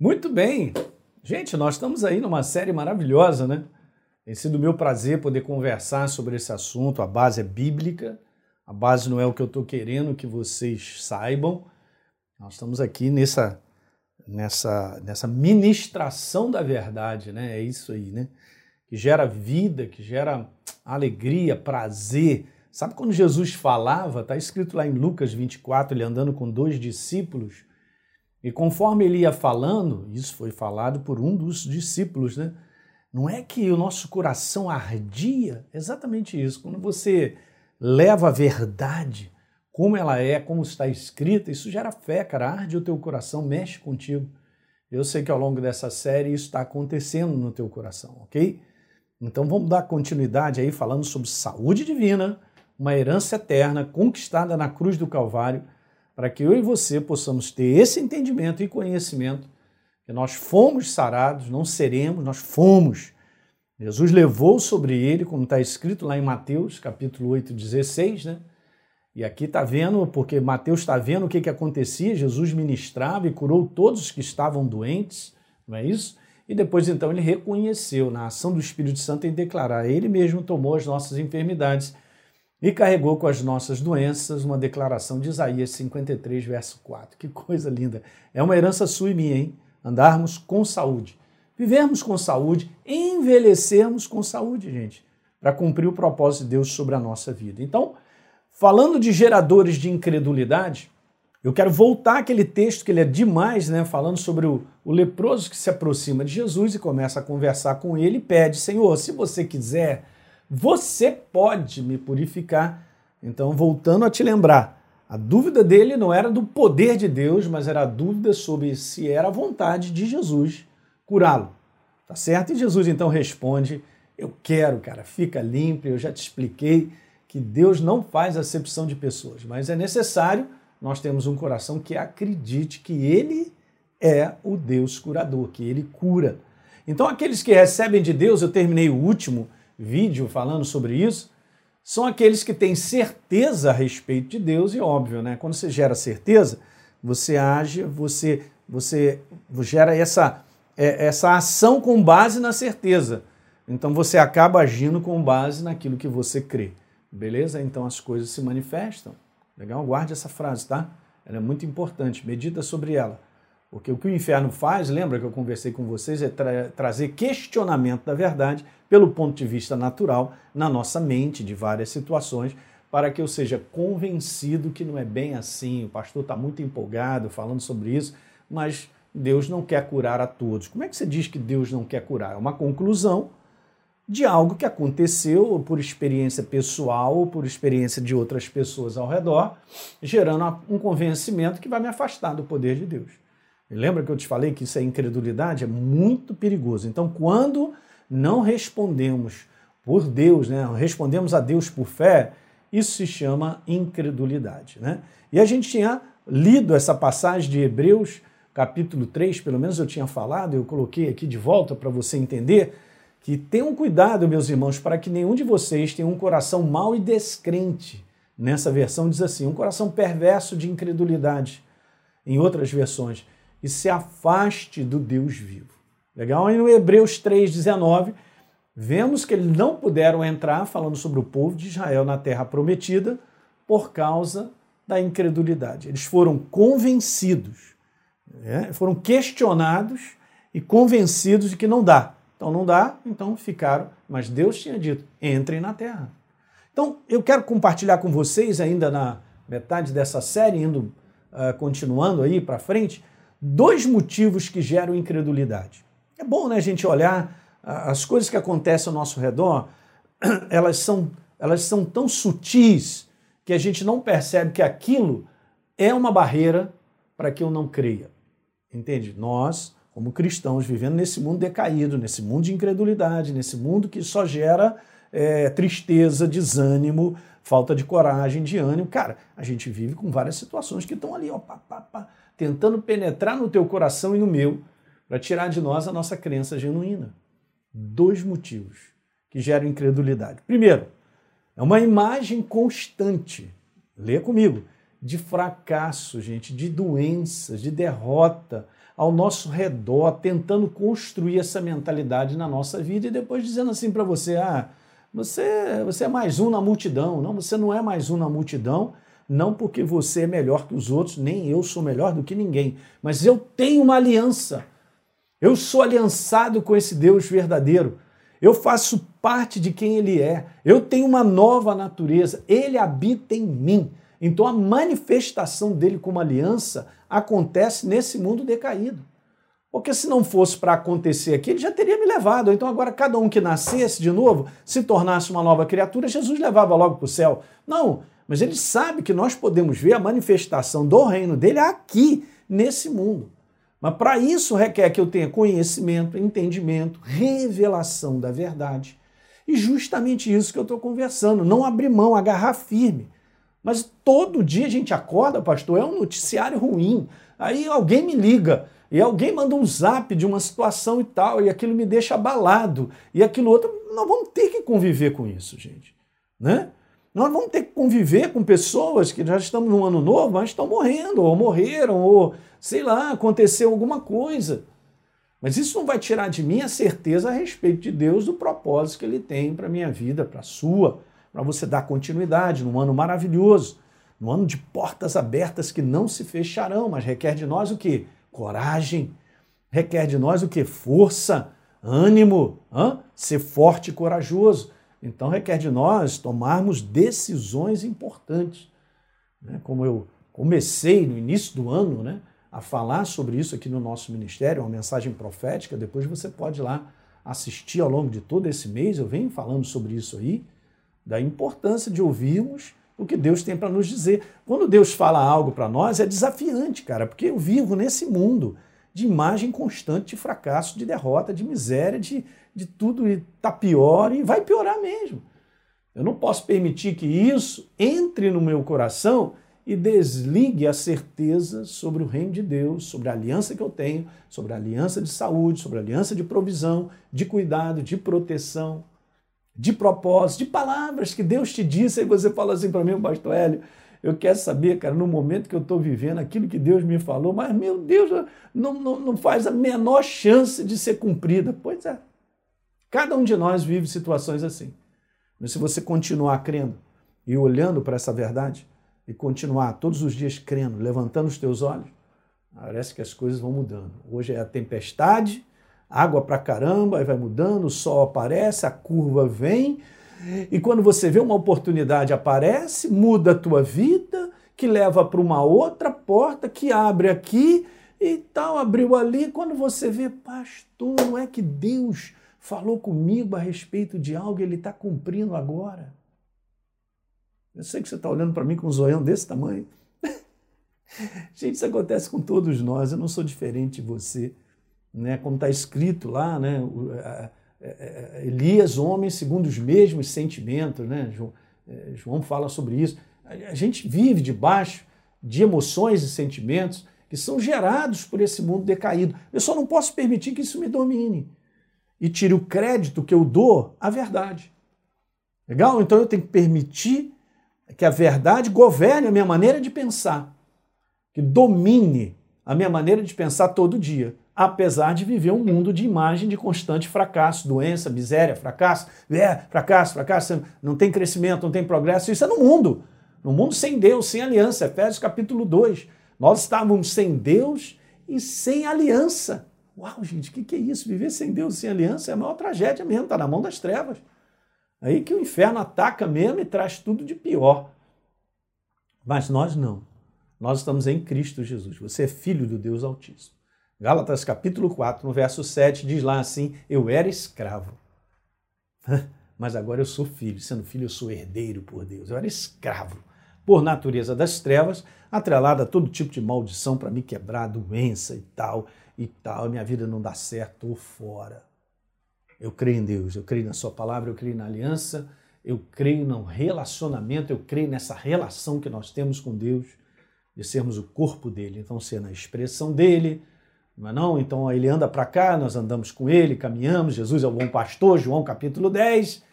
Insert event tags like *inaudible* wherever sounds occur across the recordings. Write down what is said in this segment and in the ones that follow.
Muito bem. Gente, nós estamos aí numa série maravilhosa, né? Tem sido meu prazer poder conversar sobre esse assunto. A base é bíblica, a base não é o que eu estou querendo que vocês saibam. Nós estamos aqui nessa, nessa, nessa ministração da verdade, né? É isso aí, né? Que gera vida, que gera alegria, prazer. Sabe quando Jesus falava, está escrito lá em Lucas 24, ele andando com dois discípulos, e conforme ele ia falando, isso foi falado por um dos discípulos, né? Não é que o nosso coração ardia? Exatamente isso. Quando você leva a verdade, como ela é, como está escrita, isso gera fé, cara. Arde o teu coração, mexe contigo. Eu sei que ao longo dessa série isso está acontecendo no teu coração, ok? Então vamos dar continuidade aí falando sobre saúde divina, uma herança eterna conquistada na cruz do Calvário para que eu e você possamos ter esse entendimento e conhecimento que nós fomos sarados, não seremos, nós fomos. Jesus levou sobre ele, como está escrito lá em Mateus, capítulo 8, 16, né? E aqui está vendo, porque Mateus está vendo o que, que acontecia, Jesus ministrava e curou todos os que estavam doentes, não é isso? E depois então ele reconheceu na ação do Espírito Santo em declarar, ele mesmo tomou as nossas enfermidades e carregou com as nossas doenças uma declaração de Isaías 53, verso 4. Que coisa linda! É uma herança sua e minha, hein? Andarmos com saúde, vivermos com saúde, envelhecermos com saúde, gente, para cumprir o propósito de Deus sobre a nossa vida. Então, falando de geradores de incredulidade, eu quero voltar àquele texto que ele é demais, né? Falando sobre o, o leproso que se aproxima de Jesus e começa a conversar com ele e pede: Senhor, se você quiser você pode me purificar. Então, voltando a te lembrar, a dúvida dele não era do poder de Deus, mas era a dúvida sobre se era a vontade de Jesus curá-lo. Tá certo? E Jesus então responde: Eu quero, cara, fica limpo. Eu já te expliquei que Deus não faz acepção de pessoas, mas é necessário nós temos um coração que acredite que Ele é o Deus curador, que Ele cura. Então, aqueles que recebem de Deus, eu terminei o último vídeo falando sobre isso, são aqueles que têm certeza a respeito de Deus e óbvio, né? Quando você gera certeza, você age, você você gera essa é, essa ação com base na certeza. Então você acaba agindo com base naquilo que você crê. Beleza? Então as coisas se manifestam. Legal? Guarde essa frase, tá? Ela é muito importante. Medita sobre ela. Porque o que o inferno faz, lembra que eu conversei com vocês, é tra trazer questionamento da verdade pelo ponto de vista natural na nossa mente de várias situações, para que eu seja convencido que não é bem assim. O pastor está muito empolgado falando sobre isso, mas Deus não quer curar a todos. Como é que você diz que Deus não quer curar? É uma conclusão de algo que aconteceu por experiência pessoal ou por experiência de outras pessoas ao redor, gerando um convencimento que vai me afastar do poder de Deus. Lembra que eu te falei que isso é incredulidade? É muito perigoso. Então, quando não respondemos por Deus, né? respondemos a Deus por fé, isso se chama incredulidade. Né? E a gente tinha lido essa passagem de Hebreus, capítulo 3, pelo menos eu tinha falado, eu coloquei aqui de volta para você entender que tenham cuidado, meus irmãos, para que nenhum de vocês tenha um coração mau e descrente. Nessa versão diz assim, um coração perverso de incredulidade. Em outras versões, e se afaste do Deus vivo. Legal? E no Hebreus 3,19, vemos que eles não puderam entrar, falando sobre o povo de Israel na terra prometida, por causa da incredulidade. Eles foram convencidos, né? foram questionados e convencidos de que não dá. Então não dá, então ficaram. Mas Deus tinha dito: entrem na terra. Então eu quero compartilhar com vocês, ainda na metade dessa série, indo uh, continuando aí para frente, dois motivos que geram incredulidade. É bom né, a gente olhar as coisas que acontecem ao nosso redor, *clears throat* elas são, elas são tão sutis que a gente não percebe que aquilo é uma barreira para que eu não creia. Entende? Nós, como cristãos, vivendo nesse mundo decaído, nesse mundo de incredulidade, nesse mundo que só gera é, tristeza, desânimo, falta de coragem, de ânimo. Cara, a gente vive com várias situações que estão ali, ó, pá, pá, pá, tentando penetrar no teu coração e no meu para tirar de nós a nossa crença genuína. Dois motivos que geram incredulidade. Primeiro, é uma imagem constante, lê comigo, de fracasso, gente, de doenças, de derrota, ao nosso redor, tentando construir essa mentalidade na nossa vida e depois dizendo assim para você: ah, você, você é mais um na multidão. Não, você não é mais um na multidão, não porque você é melhor que os outros, nem eu sou melhor do que ninguém, mas eu tenho uma aliança. Eu sou aliançado com esse Deus verdadeiro. Eu faço parte de quem Ele é. Eu tenho uma nova natureza. Ele habita em mim. Então a manifestação dele como aliança acontece nesse mundo decaído. Porque se não fosse para acontecer aqui, ele já teria me levado. Então agora cada um que nascesse de novo, se tornasse uma nova criatura, Jesus levava logo para o céu. Não, mas ele sabe que nós podemos ver a manifestação do reino dele aqui, nesse mundo. Mas para isso requer que eu tenha conhecimento, entendimento, revelação da verdade. E justamente isso que eu estou conversando, não abrir mão, agarrar firme. Mas todo dia a gente acorda, pastor, é um noticiário ruim. Aí alguém me liga e alguém manda um zap de uma situação e tal, e aquilo me deixa abalado, e aquilo outro. Nós vamos ter que conviver com isso, gente. Né? Nós vamos ter que conviver com pessoas que já estamos no ano novo, mas estão morrendo, ou morreram, ou sei lá, aconteceu alguma coisa. Mas isso não vai tirar de mim a certeza a respeito de Deus, do propósito que Ele tem para a minha vida, para a sua para você dar continuidade num ano maravilhoso, num ano de portas abertas que não se fecharão, mas requer de nós o que? Coragem. Requer de nós o que? Força, ânimo, ser forte e corajoso. Então requer de nós tomarmos decisões importantes. Né? Como eu comecei no início do ano né, a falar sobre isso aqui no nosso ministério, uma mensagem profética, depois você pode ir lá assistir ao longo de todo esse mês, eu venho falando sobre isso aí da importância de ouvirmos o que Deus tem para nos dizer. Quando Deus fala algo para nós, é desafiante, cara, porque eu vivo nesse mundo de imagem constante de fracasso, de derrota, de miséria, de, de tudo está pior e vai piorar mesmo. Eu não posso permitir que isso entre no meu coração e desligue a certeza sobre o reino de Deus, sobre a aliança que eu tenho, sobre a aliança de saúde, sobre a aliança de provisão, de cuidado, de proteção de propósito, de palavras que Deus te disse, aí você fala assim para mim, pastor Hélio, eu quero saber, cara, no momento que eu estou vivendo, aquilo que Deus me falou, mas meu Deus, não, não, não faz a menor chance de ser cumprida. Pois é. Cada um de nós vive situações assim. Mas se você continuar crendo e olhando para essa verdade, e continuar todos os dias crendo, levantando os teus olhos, parece que as coisas vão mudando. Hoje é a tempestade, água pra caramba, aí vai mudando, o sol aparece, a curva vem, e quando você vê uma oportunidade aparece, muda a tua vida, que leva para uma outra porta, que abre aqui e tal, abriu ali. Quando você vê, pastor, não é que Deus falou comigo a respeito de algo ele está cumprindo agora? Eu sei que você está olhando para mim com um zoião desse tamanho. *laughs* Gente, isso acontece com todos nós, eu não sou diferente de você né, como está escrito lá, né, Elias, homem segundo os mesmos sentimentos, né, é, João fala sobre isso. A gente vive debaixo de emoções e sentimentos que são gerados por esse mundo decaído. Eu só não posso permitir que isso me domine e tire o crédito que eu dou à verdade. Legal? Então eu tenho que permitir que a verdade governe a minha maneira de pensar, que domine a minha maneira de pensar todo dia apesar de viver um mundo de imagem de constante fracasso, doença, miséria, fracasso, é, fracasso, fracasso, não tem crescimento, não tem progresso, isso é no mundo. No mundo sem Deus, sem aliança. Efésios capítulo 2. Nós estávamos sem Deus e sem aliança. Uau, gente, o que, que é isso? Viver sem Deus e sem aliança é a maior tragédia mesmo, está na mão das trevas. Aí que o inferno ataca mesmo e traz tudo de pior. Mas nós não. Nós estamos em Cristo Jesus. Você é filho do Deus Altíssimo. Gálatas capítulo 4, no verso 7, diz lá assim: Eu era escravo, mas agora eu sou filho. Sendo filho, eu sou herdeiro por Deus. Eu era escravo, por natureza das trevas, atrelado a todo tipo de maldição para me quebrar, doença e tal, e tal. Minha vida não dá certo, estou fora. Eu creio em Deus, eu creio na Sua palavra, eu creio na aliança, eu creio no relacionamento, eu creio nessa relação que nós temos com Deus, de sermos o corpo dele, então ser na expressão dele não é não? Então ele anda para cá, nós andamos com ele, caminhamos, Jesus é o bom pastor, João capítulo 10,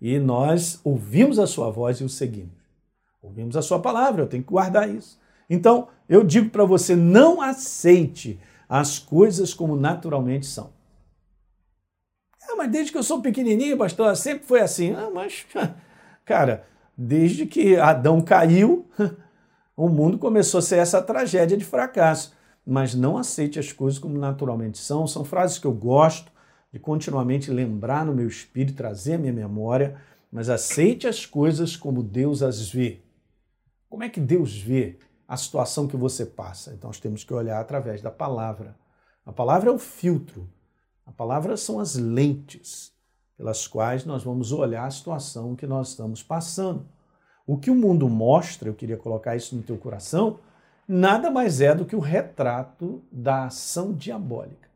e nós ouvimos a sua voz e o seguimos. Ouvimos a sua palavra, eu tenho que guardar isso. Então, eu digo para você, não aceite as coisas como naturalmente são. Ah, mas desde que eu sou pequenininho, pastor, sempre foi assim. Ah, mas, *laughs* cara, desde que Adão caiu, *laughs* o mundo começou a ser essa tragédia de fracasso. Mas não aceite as coisas como naturalmente são. São frases que eu gosto de continuamente lembrar no meu espírito, trazer à minha memória, mas aceite as coisas como Deus as vê. Como é que Deus vê a situação que você passa? Então nós temos que olhar através da palavra. A palavra é o filtro. A palavra são as lentes pelas quais nós vamos olhar a situação que nós estamos passando. O que o mundo mostra, eu queria colocar isso no teu coração, nada mais é do que o retrato da ação diabólica.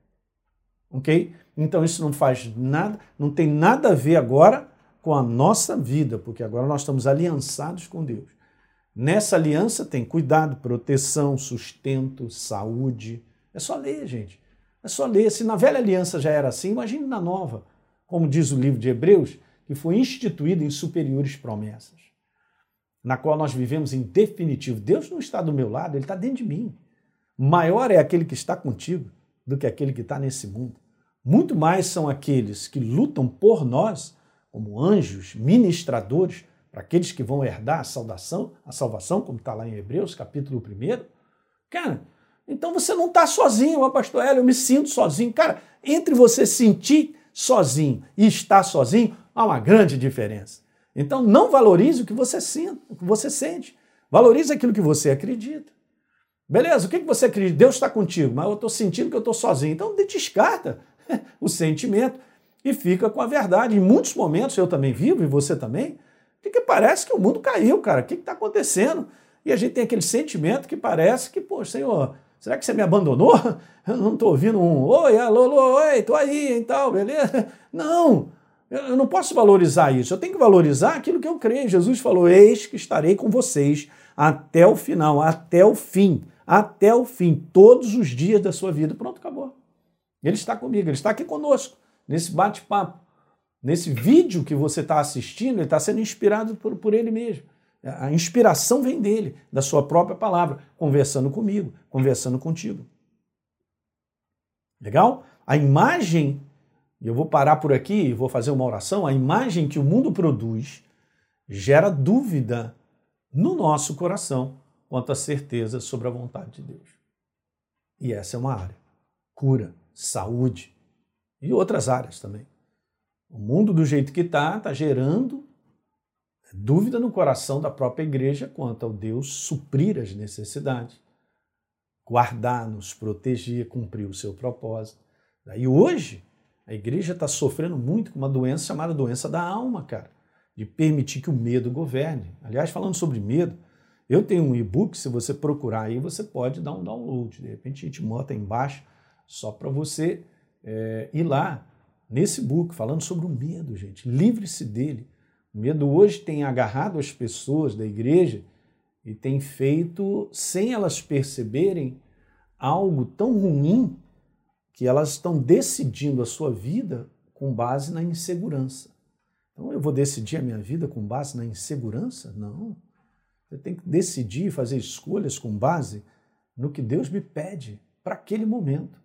Ok? Então isso não faz nada, não tem nada a ver agora com a nossa vida, porque agora nós estamos aliançados com Deus. Nessa aliança tem cuidado, proteção, sustento, saúde. É só ler, gente. É só ler. Se na velha aliança já era assim, imagine na nova. Como diz o livro de Hebreus, que foi instituído em superiores promessas, na qual nós vivemos em definitivo. Deus não está do meu lado, ele está dentro de mim. Maior é aquele que está contigo do que aquele que está nesse mundo. Muito mais são aqueles que lutam por nós, como anjos, ministradores, para aqueles que vão herdar a salvação, a salvação, como está lá em Hebreus, capítulo 1. Cara, então você não está sozinho, pastor Hélio, eu me sinto sozinho. Cara, entre você sentir sozinho e estar sozinho, há uma grande diferença. Então não valorize o que você sente, o que você sente. Valorize aquilo que você acredita. Beleza, o que você acredita? Deus está contigo, mas eu estou sentindo que eu estou sozinho. Então descarta *laughs* o sentimento e fica com a verdade. Em muitos momentos eu também vivo, e você também, que parece que o mundo caiu, cara. O que está acontecendo? E a gente tem aquele sentimento que parece que, pô, Senhor, será que você me abandonou? *laughs* Eu não estou ouvindo um oi, alô, alô, oi, estou aí e tal, beleza? Não, eu não posso valorizar isso. Eu tenho que valorizar aquilo que eu creio. Jesus falou: Eis que estarei com vocês até o final, até o fim, até o fim, todos os dias da sua vida. Pronto, acabou. Ele está comigo, ele está aqui conosco, nesse bate-papo. Nesse vídeo que você está assistindo, ele está sendo inspirado por, por ele mesmo. A inspiração vem dele, da sua própria palavra, conversando comigo, conversando contigo. Legal? A imagem, eu vou parar por aqui e vou fazer uma oração, a imagem que o mundo produz gera dúvida no nosso coração quanto à certeza sobre a vontade de Deus. E essa é uma área. Cura, saúde e outras áreas também. O mundo do jeito que está, está gerando dúvida no coração da própria igreja quanto ao Deus suprir as necessidades, guardar-nos, proteger, cumprir o seu propósito. E hoje, a igreja está sofrendo muito com uma doença chamada doença da alma, cara, de permitir que o medo governe. Aliás, falando sobre medo, eu tenho um e-book, se você procurar aí, você pode dar um download. De repente a gente bota aí embaixo só para você é, ir lá nesse book, falando sobre o medo, gente. Livre-se dele. O medo hoje tem agarrado as pessoas da igreja e tem feito, sem elas perceberem, algo tão ruim que elas estão decidindo a sua vida com base na insegurança. Então eu vou decidir a minha vida com base na insegurança? Não. Eu tenho que decidir fazer escolhas com base no que Deus me pede para aquele momento.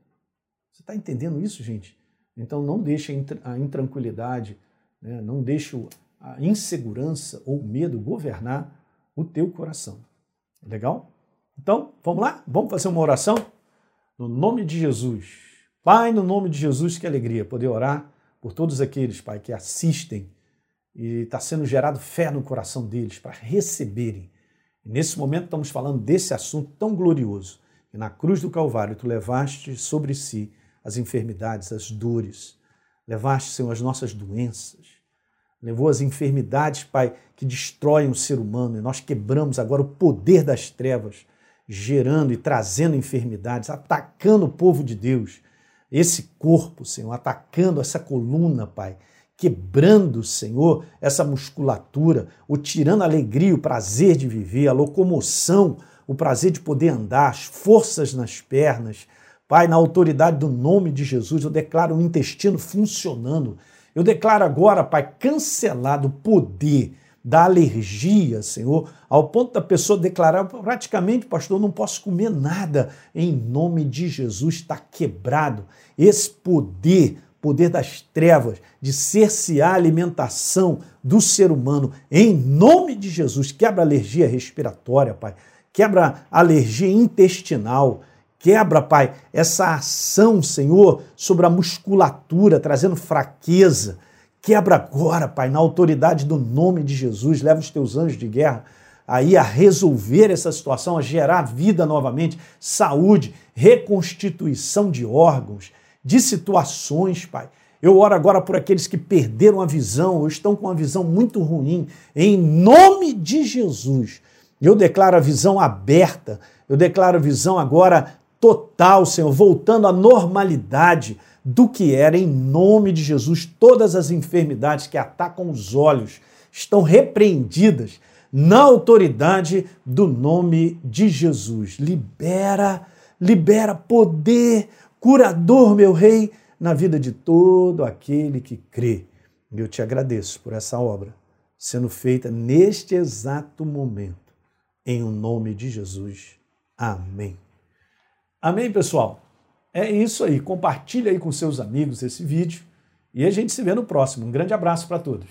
Você está entendendo isso, gente? Então não deixe a intranquilidade, né? não deixe a insegurança ou medo governar o teu coração. Legal? Então, vamos lá? Vamos fazer uma oração? No nome de Jesus. Pai, no nome de Jesus, que alegria poder orar por todos aqueles, Pai, que assistem e está sendo gerado fé no coração deles para receberem. E nesse momento estamos falando desse assunto tão glorioso, que na cruz do Calvário tu levaste sobre si as enfermidades, as dores. Levaste, Senhor, as nossas doenças. Levou as enfermidades, Pai, que destroem o ser humano. E nós quebramos agora o poder das trevas, gerando e trazendo enfermidades, atacando o povo de Deus. Esse corpo, Senhor, atacando essa coluna, Pai, quebrando, Senhor, essa musculatura, o tirando a alegria, o prazer de viver, a locomoção, o prazer de poder andar, as forças nas pernas, Pai, na autoridade do nome de Jesus, eu declaro o intestino funcionando. Eu declaro agora, Pai, cancelado o poder da alergia, Senhor, ao ponto da pessoa declarar praticamente, pastor, não posso comer nada. Em nome de Jesus está quebrado esse poder, poder das trevas, de cercear a alimentação do ser humano. Em nome de Jesus, quebra a alergia respiratória, Pai. Quebra a alergia intestinal. Quebra, Pai, essa ação, Senhor, sobre a musculatura, trazendo fraqueza Quebra agora, Pai, na autoridade do nome de Jesus. Leva os teus anjos de guerra aí a resolver essa situação, a gerar vida novamente, saúde, reconstituição de órgãos, de situações, Pai. Eu oro agora por aqueles que perderam a visão ou estão com uma visão muito ruim. Em nome de Jesus, eu declaro a visão aberta, eu declaro a visão agora total, Senhor, voltando à normalidade do que era, em nome de Jesus. Todas as enfermidades que atacam os olhos estão repreendidas na autoridade do nome de Jesus. Libera, libera poder curador, meu rei, na vida de todo aquele que crê. Eu te agradeço por essa obra sendo feita neste exato momento. Em o nome de Jesus. Amém. Amém, pessoal. É isso aí. Compartilhe aí com seus amigos esse vídeo e a gente se vê no próximo. Um grande abraço para todos.